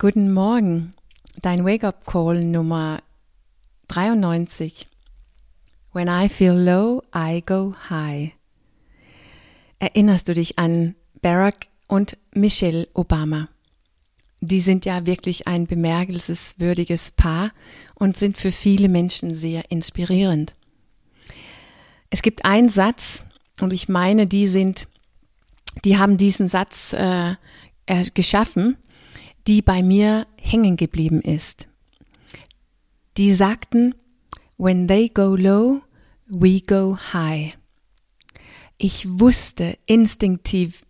Guten Morgen, dein Wake-up-Call Nummer 93. When I feel low, I go high. Erinnerst du dich an Barack und Michelle Obama? Die sind ja wirklich ein bemerkenswürdiges Paar und sind für viele Menschen sehr inspirierend. Es gibt einen Satz, und ich meine, die sind, die haben diesen Satz äh, geschaffen, die bei mir hängen geblieben ist. Die sagten, when they go low, we go high. Ich wusste instinktiv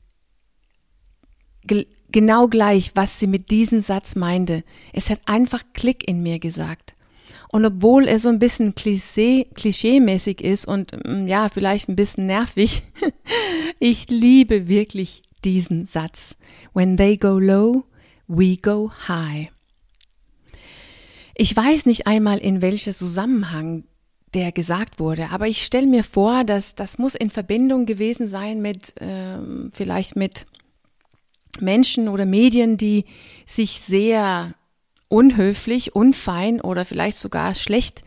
genau gleich, was sie mit diesem Satz meinte. Es hat einfach Klick in mir gesagt. Und obwohl er so ein bisschen Klischee, klischeemäßig ist und mm, ja, vielleicht ein bisschen nervig, ich liebe wirklich diesen Satz. When they go low, We Go High. Ich weiß nicht einmal, in welcher Zusammenhang der gesagt wurde, aber ich stelle mir vor, dass das muss in Verbindung gewesen sein mit ähm, vielleicht mit Menschen oder Medien, die sich sehr unhöflich, unfein oder vielleicht sogar schlecht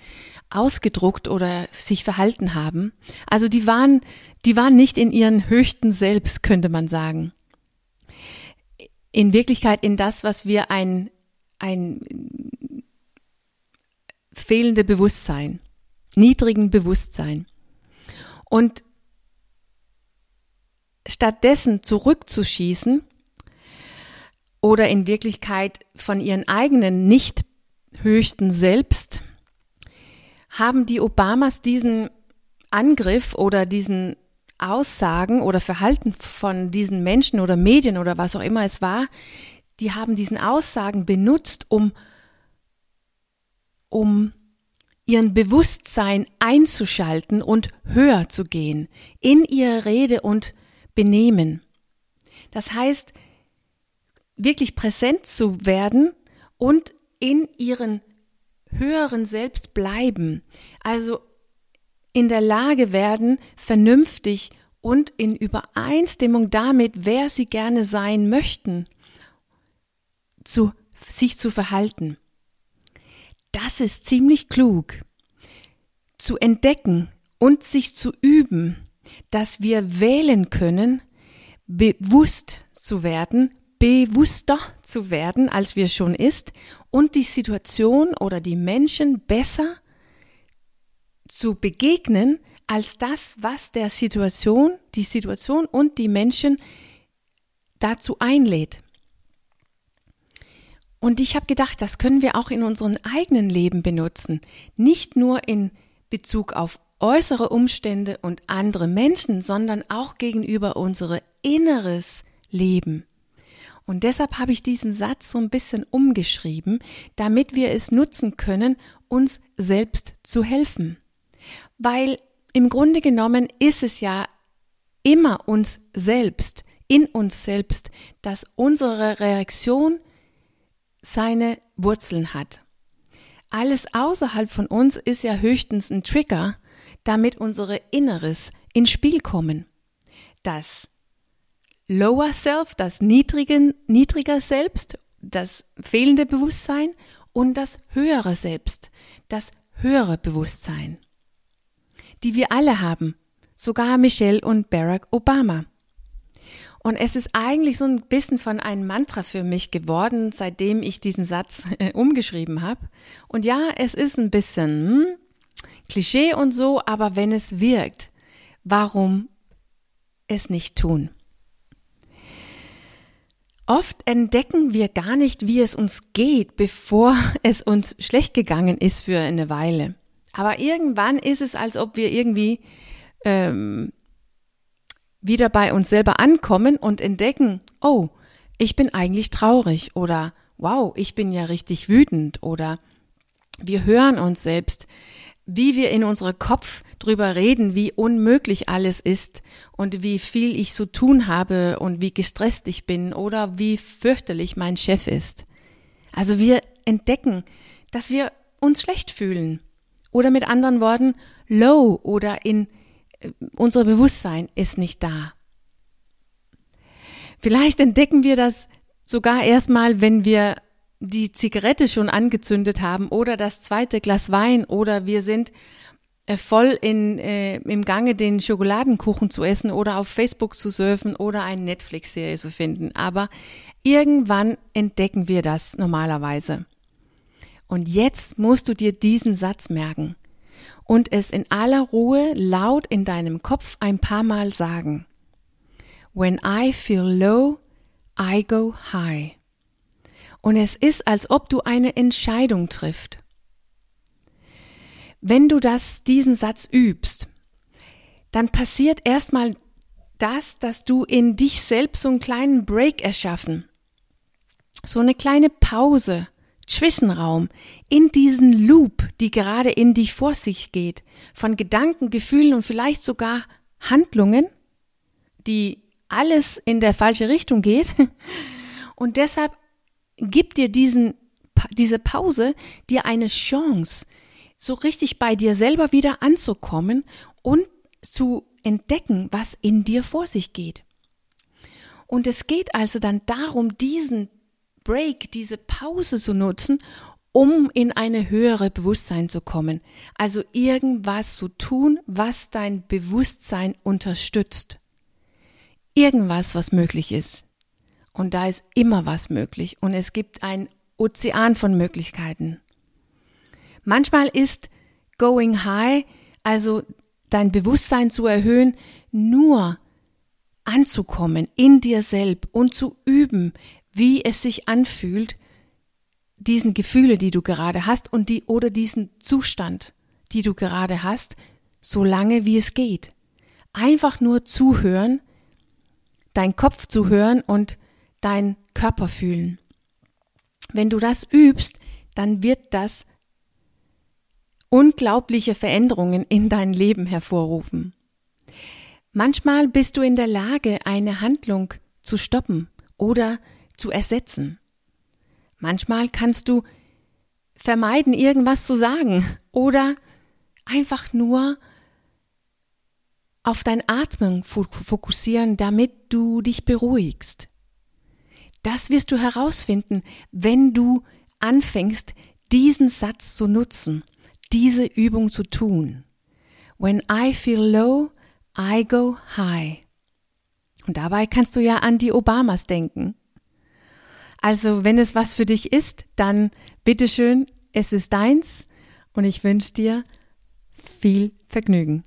ausgedruckt oder sich verhalten haben. Also die waren, die waren nicht in ihren höchsten Selbst, könnte man sagen in Wirklichkeit in das, was wir ein, ein fehlende Bewusstsein, niedrigen Bewusstsein. Und stattdessen zurückzuschießen oder in Wirklichkeit von ihren eigenen nicht höchsten Selbst, haben die Obamas diesen Angriff oder diesen Aussagen oder Verhalten von diesen Menschen oder Medien oder was auch immer es war, die haben diesen Aussagen benutzt, um, um ihren Bewusstsein einzuschalten und höher zu gehen in ihre Rede und Benehmen. Das heißt, wirklich präsent zu werden und in ihren höheren Selbst bleiben. Also in der Lage werden, vernünftig und in Übereinstimmung damit, wer sie gerne sein möchten, zu, sich zu verhalten. Das ist ziemlich klug. Zu entdecken und sich zu üben, dass wir wählen können, bewusst zu werden, bewusster zu werden, als wir schon ist, und die Situation oder die Menschen besser zu begegnen als das, was der Situation, die Situation und die Menschen dazu einlädt. Und ich habe gedacht, das können wir auch in unserem eigenen Leben benutzen, nicht nur in Bezug auf äußere Umstände und andere Menschen, sondern auch gegenüber unser inneres Leben. Und deshalb habe ich diesen Satz so ein bisschen umgeschrieben, damit wir es nutzen können, uns selbst zu helfen weil im Grunde genommen ist es ja immer uns selbst, in uns selbst, dass unsere Reaktion seine Wurzeln hat. Alles außerhalb von uns ist ja höchstens ein Trigger, damit unsere Inneres ins Spiel kommen. Das Lower Self, das niedrigen, niedriger Selbst, das fehlende Bewusstsein und das höhere Selbst, das höhere Bewusstsein die wir alle haben, sogar Michelle und Barack Obama. Und es ist eigentlich so ein bisschen von einem Mantra für mich geworden, seitdem ich diesen Satz äh, umgeschrieben habe. Und ja, es ist ein bisschen hm, Klischee und so, aber wenn es wirkt, warum es nicht tun? Oft entdecken wir gar nicht, wie es uns geht, bevor es uns schlecht gegangen ist für eine Weile. Aber irgendwann ist es, als ob wir irgendwie ähm, wieder bei uns selber ankommen und entdecken, oh, ich bin eigentlich traurig oder wow, ich bin ja richtig wütend oder wir hören uns selbst, wie wir in unserem Kopf drüber reden, wie unmöglich alles ist und wie viel ich zu tun habe und wie gestresst ich bin oder wie fürchterlich mein Chef ist. Also wir entdecken, dass wir uns schlecht fühlen oder mit anderen Worten, low oder in äh, unser Bewusstsein ist nicht da. Vielleicht entdecken wir das sogar erstmal, wenn wir die Zigarette schon angezündet haben oder das zweite Glas Wein oder wir sind äh, voll in, äh, im Gange den Schokoladenkuchen zu essen oder auf Facebook zu surfen oder eine Netflix-Serie zu finden. Aber irgendwann entdecken wir das normalerweise. Und jetzt musst du dir diesen Satz merken und es in aller Ruhe laut in deinem Kopf ein paar Mal sagen. When I feel low, I go high. Und es ist, als ob du eine Entscheidung triffst. Wenn du das, diesen Satz übst, dann passiert erstmal das, dass du in dich selbst so einen kleinen Break erschaffen. So eine kleine Pause, Zwischenraum in diesen Loop, die gerade in dich vor sich geht, von Gedanken, Gefühlen und vielleicht sogar Handlungen, die alles in der falsche Richtung geht. Und deshalb gibt dir diesen, diese Pause dir eine Chance, so richtig bei dir selber wieder anzukommen und zu entdecken, was in dir vor sich geht. Und es geht also dann darum, diesen Break, diese Pause zu nutzen, um in eine höhere Bewusstsein zu kommen. Also irgendwas zu tun, was dein Bewusstsein unterstützt. Irgendwas, was möglich ist. Und da ist immer was möglich. Und es gibt ein Ozean von Möglichkeiten. Manchmal ist Going High, also dein Bewusstsein zu erhöhen, nur anzukommen in dir selbst und zu üben, wie es sich anfühlt, diesen Gefühle, die du gerade hast und die oder diesen Zustand, die du gerade hast, so lange wie es geht. Einfach nur zuhören, dein Kopf zu hören und dein Körper fühlen. Wenn du das übst, dann wird das unglaubliche Veränderungen in dein Leben hervorrufen. Manchmal bist du in der Lage, eine Handlung zu stoppen oder zu ersetzen. Manchmal kannst du vermeiden, irgendwas zu sagen oder einfach nur auf dein Atmen fokussieren, damit du dich beruhigst. Das wirst du herausfinden, wenn du anfängst, diesen Satz zu nutzen diese Übung zu tun. When I feel low, I go high. Und dabei kannst du ja an die Obamas denken. Also, wenn es was für dich ist, dann bitteschön, es ist deins und ich wünsche dir viel Vergnügen.